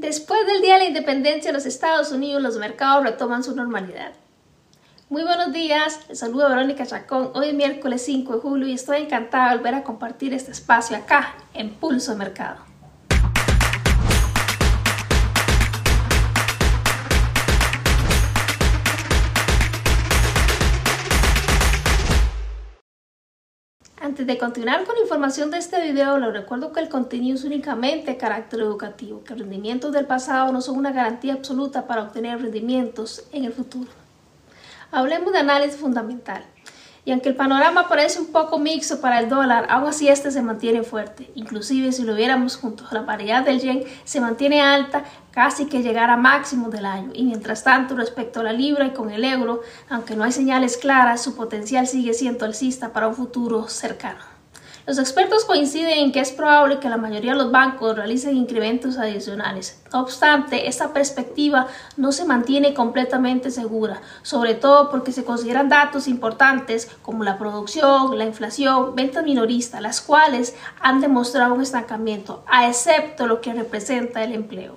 Después del Día de la Independencia de los Estados Unidos, los mercados retoman su normalidad. Muy buenos días, les saluda Verónica Chacón. Hoy es miércoles 5 de julio y estoy encantada de volver a compartir este espacio acá, en Pulso Mercado. Antes de continuar con la información de este video, les recuerdo que el contenido es únicamente de carácter educativo, que rendimientos del pasado no son una garantía absoluta para obtener rendimientos en el futuro. Hablemos de análisis fundamental. Y aunque el panorama parece un poco mixto para el dólar, aún así este se mantiene fuerte. Inclusive si lo viéramos junto a la paridad del yen, se mantiene alta casi que llegar a máximo del año. Y mientras tanto, respecto a la libra y con el euro, aunque no hay señales claras, su potencial sigue siendo alcista para un futuro cercano. Los expertos coinciden en que es probable que la mayoría de los bancos realicen incrementos adicionales. No obstante, esta perspectiva no se mantiene completamente segura, sobre todo porque se consideran datos importantes como la producción, la inflación, ventas minoristas, las cuales han demostrado un estancamiento, a excepto lo que representa el empleo.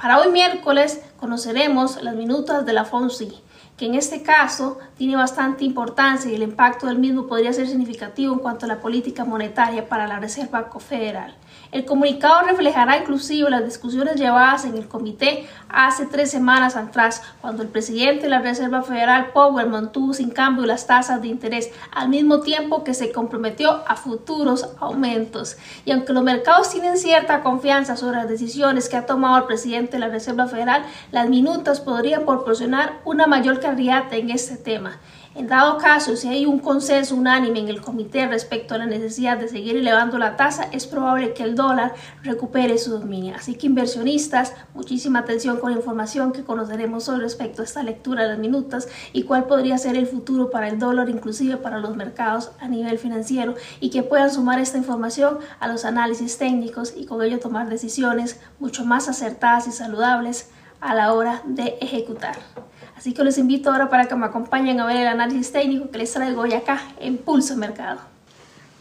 Para hoy miércoles conoceremos las minutas de la FONSI que en este caso tiene bastante importancia y el impacto del mismo podría ser significativo en cuanto a la política monetaria para la Reserva Federal. El comunicado reflejará inclusive las discusiones llevadas en el comité hace tres semanas atrás, cuando el presidente de la Reserva Federal, Powell, mantuvo sin cambio las tasas de interés, al mismo tiempo que se comprometió a futuros aumentos. Y aunque los mercados tienen cierta confianza sobre las decisiones que ha tomado el presidente de la Reserva Federal, las minutas podrían proporcionar una mayor claridad en este tema. En dado caso, si hay un consenso unánime en el comité respecto a la necesidad de seguir elevando la tasa, es probable que el dólar recupere su dominio. Así que inversionistas, muchísima atención con la información que conoceremos hoy respecto a esta lectura de las minutas y cuál podría ser el futuro para el dólar, inclusive para los mercados a nivel financiero y que puedan sumar esta información a los análisis técnicos y con ello tomar decisiones mucho más acertadas y saludables a la hora de ejecutar. Así que los invito ahora para que me acompañen a ver el análisis técnico que les traigo hoy acá en Pulso Mercado.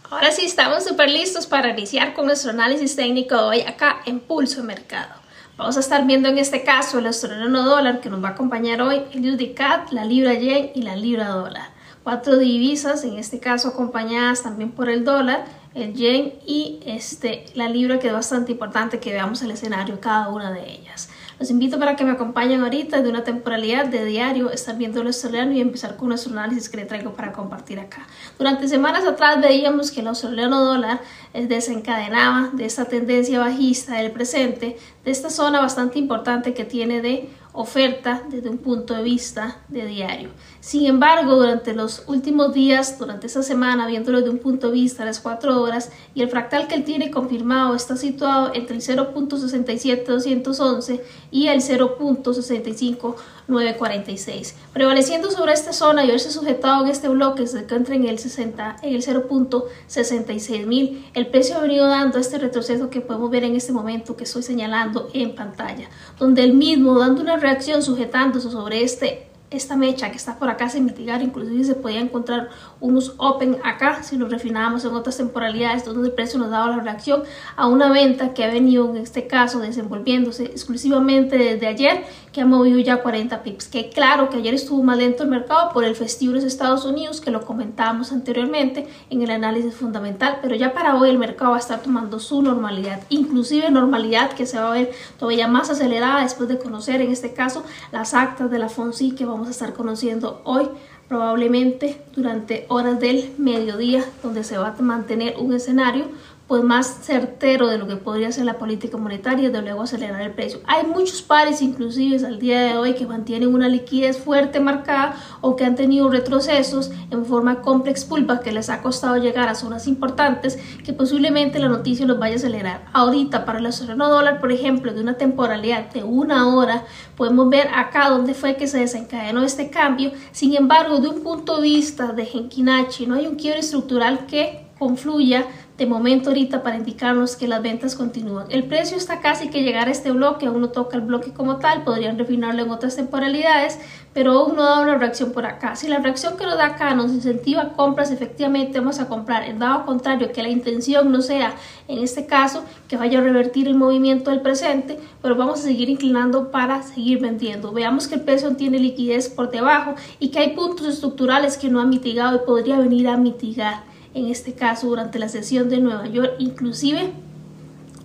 Ahora sí, estamos súper listos para iniciar con nuestro análisis técnico hoy acá en Pulso Mercado. Vamos a estar viendo en este caso el australiano dólar que nos va a acompañar hoy, el USD la libra yen y la libra dólar. Cuatro divisas, en este caso acompañadas también por el dólar, el yen y este, la libra que es bastante importante que veamos el escenario cada una de ellas. Los invito para que me acompañen ahorita de una temporalidad de diario, estar viendo el australiano y empezar con nuestro análisis que le traigo para compartir acá. Durante semanas atrás veíamos que el australiano dólar desencadenaba de esta tendencia bajista del presente, de esta zona bastante importante que tiene de oferta desde un punto de vista de diario. Sin embargo, durante los últimos días, durante esta semana, viéndolo desde un punto de vista de las 4 horas, y el fractal que él tiene confirmado está situado entre el 0.67211 y el 0.65946, prevaleciendo sobre esta zona y haberse sujetado en este bloque se encuentra en el 60, en el 0.66000. El precio ha venido dando este retroceso que podemos ver en este momento que estoy señalando en pantalla, donde el mismo dando una reacción sujetándose sobre este esta mecha que está por acá sin mitigar, inclusive se podía encontrar unos open acá si lo refinábamos en otras temporalidades donde el precio nos daba la reacción a una venta que ha venido en este caso desenvolviéndose exclusivamente desde ayer que ha movido ya 40 pips. Que claro que ayer estuvo más lento el mercado por el festivo de Estados Unidos que lo comentábamos anteriormente en el análisis fundamental pero ya para hoy el mercado va a estar tomando su normalidad inclusive normalidad que se va a ver todavía más acelerada después de conocer en este caso las actas de la FONSI que vamos a estar conociendo hoy, probablemente durante horas del mediodía, donde se va a mantener un escenario pues más certero de lo que podría ser la política monetaria de luego acelerar el precio. Hay muchos pares inclusive al día de hoy que mantienen una liquidez fuerte marcada o que han tenido retrocesos en forma complex pulpa que les ha costado llegar a zonas importantes que posiblemente la noticia los vaya a acelerar. Ahorita para el australiano dólar, por ejemplo, de una temporalidad de una hora, podemos ver acá donde fue que se desencadenó este cambio. Sin embargo, de un punto de vista de Genkinachi, no hay un quiebre estructural que confluya de momento ahorita para indicarnos que las ventas continúan. El precio está casi que llegar a este bloque, aún no toca el bloque como tal, podrían refinarlo en otras temporalidades, pero aún no da una reacción por acá. Si la reacción que nos da acá nos incentiva compras, efectivamente vamos a comprar. En dado contrario, que la intención no sea, en este caso, que vaya a revertir el movimiento del presente, pero vamos a seguir inclinando para seguir vendiendo. Veamos que el precio tiene liquidez por debajo y que hay puntos estructurales que no ha mitigado y podría venir a mitigar en este caso durante la sesión de Nueva York, inclusive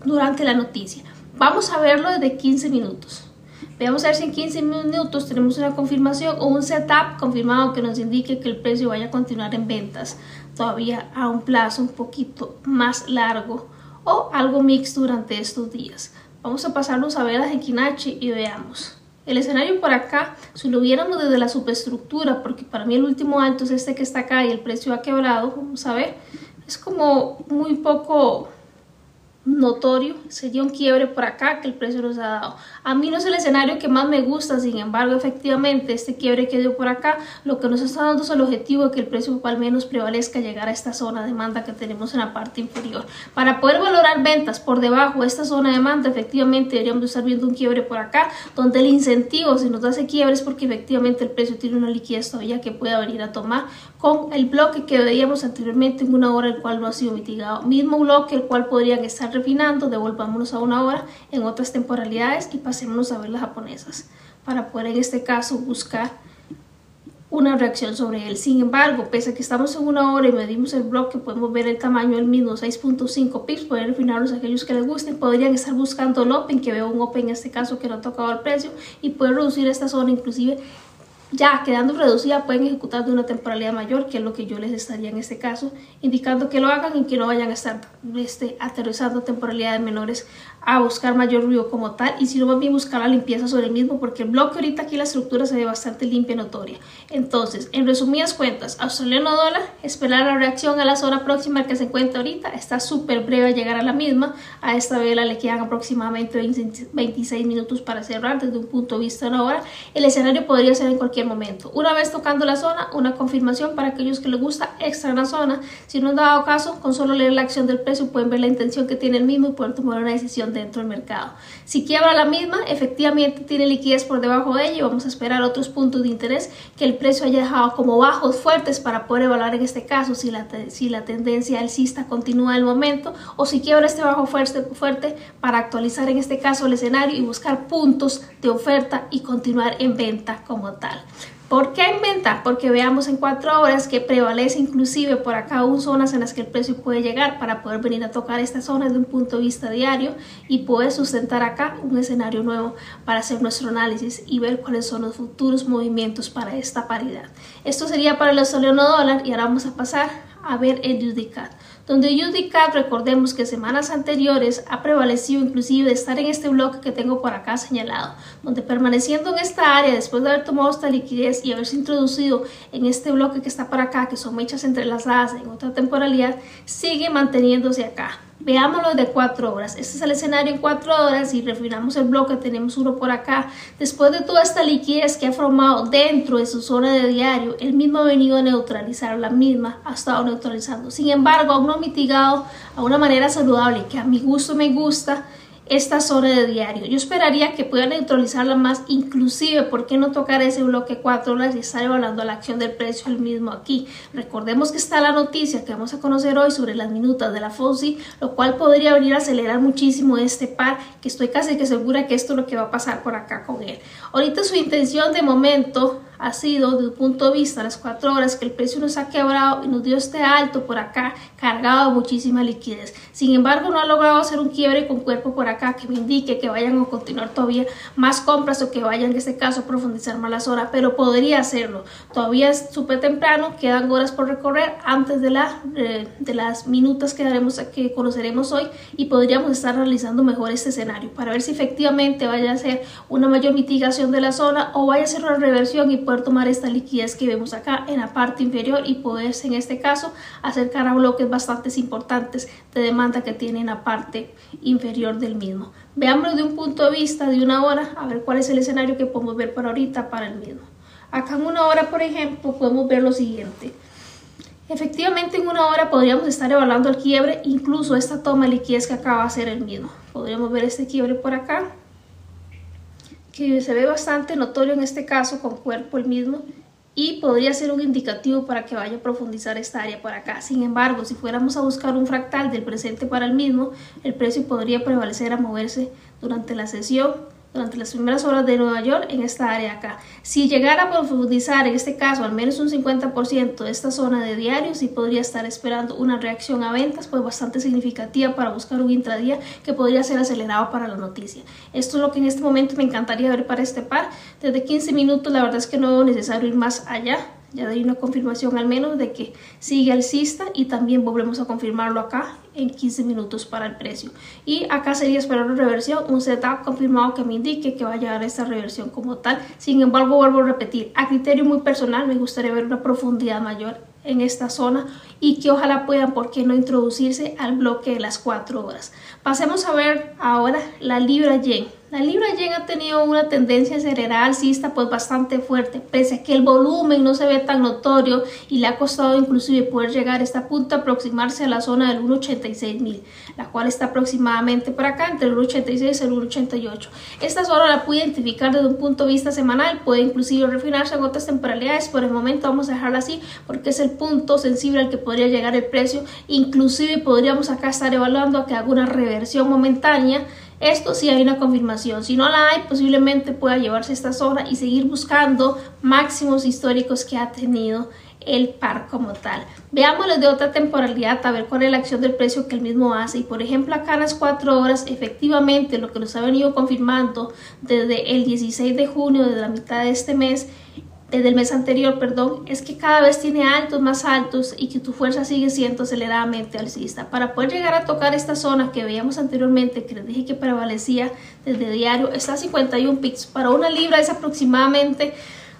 durante la noticia. Vamos a verlo desde 15 minutos. Veamos a ver si en 15 minutos tenemos una confirmación o un setup confirmado que nos indique que el precio vaya a continuar en ventas todavía a un plazo un poquito más largo o algo mixto durante estos días. Vamos a pasarnos a ver a Hekinachi y veamos. El escenario por acá, si lo viéramos desde la superestructura, porque para mí el último alto es este que está acá y el precio ha quebrado, vamos a ver, es como muy poco notorio, sería un quiebre por acá que el precio nos ha dado. A mí no es el escenario que más me gusta, sin embargo, efectivamente, este quiebre que dio por acá, lo que nos está dando es el objetivo de que el precio al menos prevalezca llegar a esta zona de demanda que tenemos en la parte inferior. Para poder valorar ventas por debajo de esta zona de demanda, efectivamente deberíamos estar viendo un quiebre por acá, donde el incentivo, si nos hace quiebre, es porque efectivamente el precio tiene una liquidez todavía que pueda venir a tomar con el bloque que veíamos anteriormente en una hora, el cual no ha sido mitigado. Mismo bloque, el cual podrían estar refinando, devolvámonos a una hora en otras temporalidades y pasémonos a ver las japonesas para poder en este caso buscar una reacción sobre él. Sin embargo, pese a que estamos en una hora y medimos el bloque, podemos ver el tamaño del mismo 6.5 pips, pueden refinarlos aquellos que les gusten, podrían estar buscando el open, que veo un open en este caso que no ha tocado el precio y puede reducir esta zona inclusive ya quedando reducida pueden ejecutar de una temporalidad mayor, que es lo que yo les estaría en este caso, indicando que lo hagan y que no vayan a estar este, aterrizando temporalidades menores a buscar mayor ruido como tal y si no más bien buscar la limpieza sobre el mismo porque el bloque ahorita aquí la estructura se ve bastante limpia y notoria. Entonces, en resumidas cuentas, australiano dólar, esperar la reacción a la zona próxima que se encuentra ahorita, está súper breve a llegar a la misma, a esta vela le quedan aproximadamente 26 minutos para cerrar desde un punto de vista de una hora, el escenario podría ser en cualquier momento. Una vez tocando la zona, una confirmación para aquellos que les gusta extra en la zona. Si no han dado caso, con solo leer la acción del precio pueden ver la intención que tiene el mismo y poder tomar una decisión dentro del mercado. Si quiebra la misma, efectivamente tiene liquidez por debajo de ella y vamos a esperar otros puntos de interés que el precio haya dejado como bajos fuertes para poder evaluar en este caso si la, si la tendencia alcista continúa el momento o si quiebra este bajo fuerte, fuerte para actualizar en este caso el escenario y buscar puntos de oferta y continuar en venta como tal. ¿Por qué en venta? Porque veamos en cuatro horas que prevalece inclusive por acá aún zonas en las que el precio puede llegar para poder venir a tocar esta zona desde un punto de vista diario y poder sustentar acá un escenario nuevo para hacer nuestro análisis y ver cuáles son los futuros movimientos para esta paridad. Esto sería para el australiano dólar y ahora vamos a pasar a ver el UDCAD donde UDCAD recordemos que semanas anteriores ha prevalecido inclusive de estar en este bloque que tengo por acá señalado, donde permaneciendo en esta área después de haber tomado esta liquidez y haberse introducido en este bloque que está por acá, que son mechas entrelazadas en otra temporalidad, sigue manteniéndose acá. Veámoslo de cuatro horas. Este es el escenario en cuatro horas y refinamos el bloque. Tenemos uno por acá. Después de toda esta liquidez que ha formado dentro de su zona de diario, el mismo ha venido a neutralizar la misma, ha estado neutralizando. Sin embargo, aún no mitigado a una manera saludable que a mi gusto me gusta esta zona de diario. Yo esperaría que pueda neutralizarla más, inclusive, ¿por qué no tocar ese bloque 4 horas y estar evaluando la acción del precio el mismo aquí? Recordemos que está la noticia que vamos a conocer hoy sobre las minutas de la FOSI, lo cual podría venir a acelerar muchísimo este par, que estoy casi que segura que esto es lo que va a pasar por acá con él. Ahorita su intención de momento ha sido desde el punto de vista de las cuatro horas que el precio nos ha quebrado y nos dio este alto por acá cargado de muchísima liquidez. Sin embargo, no ha logrado hacer un quiebre con cuerpo por acá que me indique que vayan a continuar todavía más compras o que vayan en este caso a profundizar más las horas, pero podría hacerlo. Todavía es súper temprano, quedan horas por recorrer antes de, la, eh, de las minutas que, daremos, que conoceremos hoy y podríamos estar realizando mejor este escenario para ver si efectivamente vaya a ser una mayor mitigación de la zona o vaya a ser una reversión y tomar esta liquidez que vemos acá en la parte inferior y poderse en este caso acercar a bloques bastante importantes de demanda que tiene en la parte inferior del mismo. Veámoslo de un punto de vista de una hora, a ver cuál es el escenario que podemos ver para ahorita para el mismo. Acá en una hora, por ejemplo, podemos ver lo siguiente. Efectivamente, en una hora podríamos estar evaluando el quiebre, incluso esta toma de liquidez que acaba de ser el mismo. Podríamos ver este quiebre por acá, se ve bastante notorio en este caso, con cuerpo el mismo, y podría ser un indicativo para que vaya a profundizar esta área por acá. Sin embargo, si fuéramos a buscar un fractal del presente para el mismo, el precio podría prevalecer a moverse durante la sesión durante las primeras horas de Nueva York en esta área acá. Si llegara a profundizar en este caso al menos un 50% de esta zona de diario, sí podría estar esperando una reacción a ventas pues bastante significativa para buscar un intradía que podría ser acelerado para la noticia. Esto es lo que en este momento me encantaría ver para este par. Desde 15 minutos la verdad es que no es necesario ir más allá ya doy una confirmación al menos de que sigue alcista y también volvemos a confirmarlo acá en 15 minutos para el precio. Y acá sería esperar una reversión, un setup confirmado que me indique que va a llegar esta reversión como tal. Sin embargo, vuelvo a repetir, a criterio muy personal me gustaría ver una profundidad mayor en esta zona y que ojalá puedan, ¿por qué no introducirse al bloque de las 4 horas? Pasemos a ver ahora la libra yen. La libra yen ha tenido una tendencia acelerada alcista pues bastante fuerte, pese a que el volumen no se ve tan notorio y le ha costado inclusive poder llegar a esta punta, aproximarse a la zona del 1.86 la cual está aproximadamente por acá entre el 1.86 y el 1.88. Esta zona la puede identificar desde un punto de vista semanal, puede inclusive refinarse en otras temporalidades, por el momento vamos a dejarla así porque es el punto sensible al que podría llegar el precio, inclusive podríamos acá estar evaluando a que haga una reversión momentánea esto sí hay una confirmación. Si no la hay, posiblemente pueda llevarse esta zona y seguir buscando máximos históricos que ha tenido el par como tal. Veámoslo de otra temporalidad a ver cuál es la acción del precio que el mismo hace. Y por ejemplo, acá en las 4 horas, efectivamente lo que nos ha venido confirmando desde el 16 de junio, desde la mitad de este mes, desde el mes anterior, perdón, es que cada vez tiene altos más altos y que tu fuerza sigue siendo aceleradamente alcista. Para poder llegar a tocar esta zona que veíamos anteriormente, que les dije que prevalecía desde diario, está a 51 pics. Para una libra es aproximadamente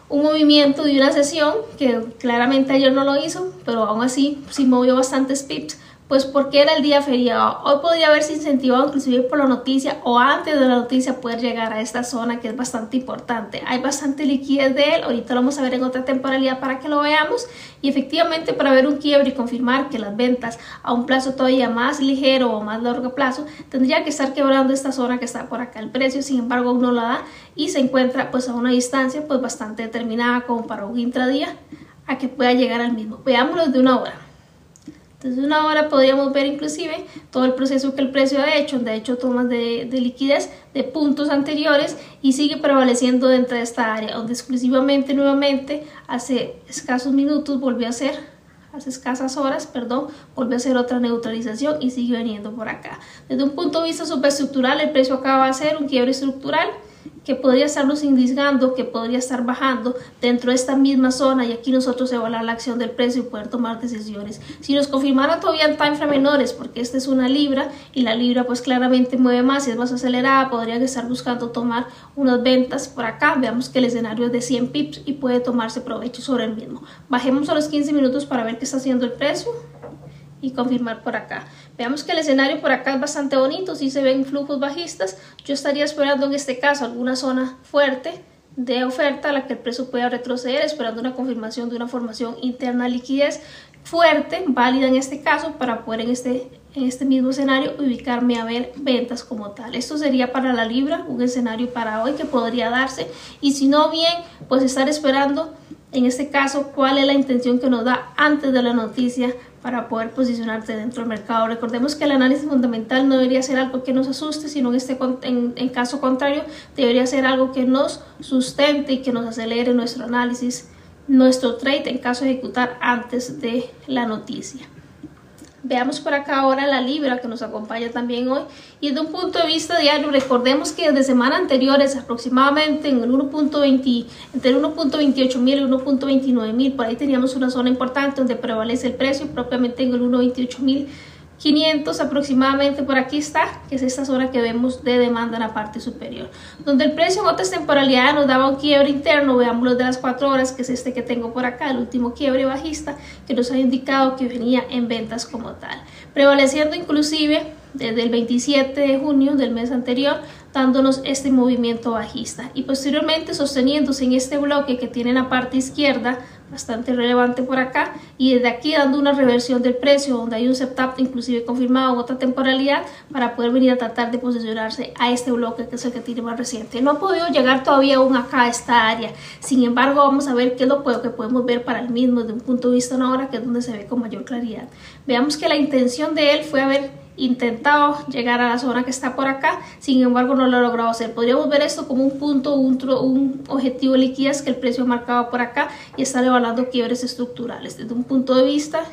un movimiento de una sesión, que claramente ayer no lo hizo, pero aún así sí movió bastantes pips pues porque era el día feriado. Hoy podría haberse incentivado inclusive por la noticia o antes de la noticia poder llegar a esta zona que es bastante importante. Hay bastante liquidez de él, ahorita lo vamos a ver en otra temporalidad para que lo veamos y efectivamente para ver un quiebre y confirmar que las ventas a un plazo todavía más ligero o más largo plazo tendría que estar quebrando esta zona que está por acá. El precio sin embargo aún no la da y se encuentra pues a una distancia pues bastante determinada como para un intradía a que pueda llegar al mismo. Veámoslo de una hora. Desde una hora podríamos ver inclusive todo el proceso que el precio ha hecho, de hecho tomas de, liquidez de puntos anteriores y sigue prevaleciendo dentro de esta área, donde exclusivamente nuevamente hace escasos minutos volvió a hacer, hace escasas horas, perdón, volvió a hacer otra neutralización y sigue veniendo por acá. Desde un punto de vista superestructural, el precio acaba de hacer un quiebre estructural que podría estarnos indicando que podría estar bajando dentro de esta misma zona y aquí nosotros evaluar la acción del precio y poder tomar decisiones. Si nos confirmara todavía en time frame menores, porque esta es una libra y la libra pues claramente mueve más y es más acelerada, podrían estar buscando tomar unas ventas por acá. Veamos que el escenario es de 100 pips y puede tomarse provecho sobre el mismo. Bajemos a los 15 minutos para ver qué está haciendo el precio y confirmar por acá. Veamos que el escenario por acá es bastante bonito, si se ven flujos bajistas, yo estaría esperando en este caso alguna zona fuerte de oferta a la que el precio pueda retroceder, esperando una confirmación de una formación interna de liquidez fuerte, válida en este caso, para poder en este, en este mismo escenario ubicarme a ver ventas como tal. Esto sería para la libra, un escenario para hoy que podría darse, y si no bien, pues estar esperando en este caso cuál es la intención que nos da antes de la noticia para poder posicionarte dentro del mercado. Recordemos que el análisis fundamental no debería ser algo que nos asuste, sino en, este, en, en caso contrario debería ser algo que nos sustente y que nos acelere nuestro análisis, nuestro trade en caso de ejecutar antes de la noticia. Veamos por acá ahora la libra que nos acompaña también hoy. Y desde un punto de vista diario, recordemos que desde semanas anteriores, aproximadamente en el 1.20, entre el 1.28 mil y el 1.29 mil, por ahí teníamos una zona importante donde prevalece el precio, propiamente en el 1.28 mil 500 aproximadamente por aquí está, que es esta zona que vemos de demanda en la parte superior. Donde el precio en otras temporalidades nos daba un quiebre interno, veámoslo de las 4 horas, que es este que tengo por acá, el último quiebre bajista, que nos ha indicado que venía en ventas como tal. Prevaleciendo inclusive desde el 27 de junio del mes anterior, dándonos este movimiento bajista y posteriormente sosteniéndose en este bloque que tiene en la parte izquierda bastante relevante por acá y desde aquí dando una reversión del precio donde hay un setup inclusive confirmado otra temporalidad para poder venir a tratar de posicionarse a este bloque que es el que tiene más reciente. No ha podido llegar todavía aún acá a esta área, sin embargo vamos a ver qué es lo que podemos ver para el mismo desde un punto de vista ahora que es donde se ve con mayor claridad. Veamos que la intención de él fue haber intentado llegar a la zona que está por acá, sin embargo no lo ha logrado hacer. Podríamos ver esto como un punto, un, un objetivo de liquidez que el precio ha marcado por acá y está evaluando quiebres estructurales. Desde un punto de vista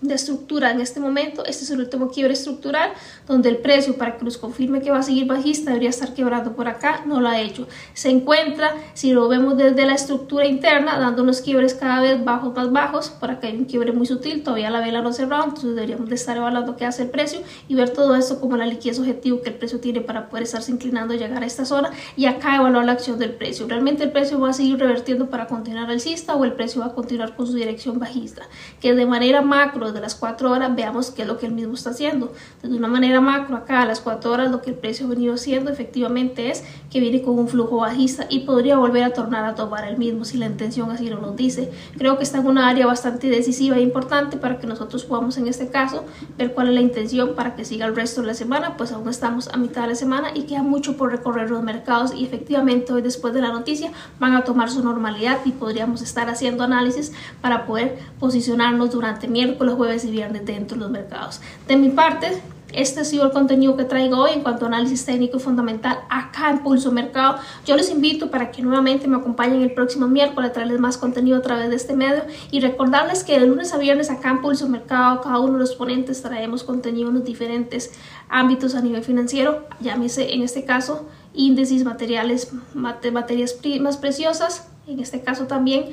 de estructura en este momento, este es el último quiebre estructural donde el precio para que nos confirme que va a seguir bajista debería estar quebrando por acá, no lo ha hecho. Se encuentra, si lo vemos desde la estructura interna, dando unos quiebres cada vez bajos más bajos, por acá hay un quiebre muy sutil, todavía la vela no ha cerrado, entonces deberíamos de estar evaluando qué hace el precio y ver todo esto como la liquidez objetivo que el precio tiene para poder estarse inclinando y llegar a esta zona y acá evaluar la acción del precio. Realmente el precio va a seguir revertiendo para continuar alcista o el precio va a continuar con su dirección bajista, que de manera macro de las 4 horas veamos qué es lo que él mismo está haciendo. De una manera macro, acá a las 4 horas lo que el precio ha venido haciendo efectivamente es que viene con un flujo bajista y podría volver a tornar a tomar el mismo si la intención así lo nos dice. Creo que está en una área bastante decisiva e importante para que nosotros podamos en este caso ver cuál es la intención para que siga el resto de la semana, pues aún estamos a mitad de la semana y queda mucho por recorrer los mercados y efectivamente hoy después de la noticia van a tomar su normalidad y podríamos estar haciendo análisis para poder posicionarnos durante miércoles, jueves y viernes dentro de los mercados. De mi parte, este ha sido el contenido que traigo hoy en cuanto a análisis técnico y fundamental acá en Pulso Mercado. Yo les invito para que nuevamente me acompañen el próximo miércoles a traerles más contenido a través de este medio y recordarles que de lunes a viernes acá en Pulso Mercado cada uno de los ponentes traemos contenido en los diferentes ámbitos a nivel financiero, llámese en este caso índices, materiales, materias primas preciosas, en este caso también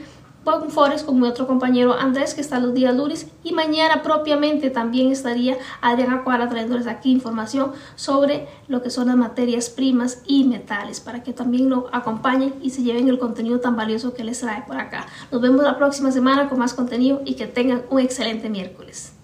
un Forex con mi otro compañero Andrés que está los días lunes y mañana propiamente también estaría Adriana Cuara trayéndoles aquí información sobre lo que son las materias primas y metales para que también lo acompañen y se lleven el contenido tan valioso que les trae por acá. Nos vemos la próxima semana con más contenido y que tengan un excelente miércoles.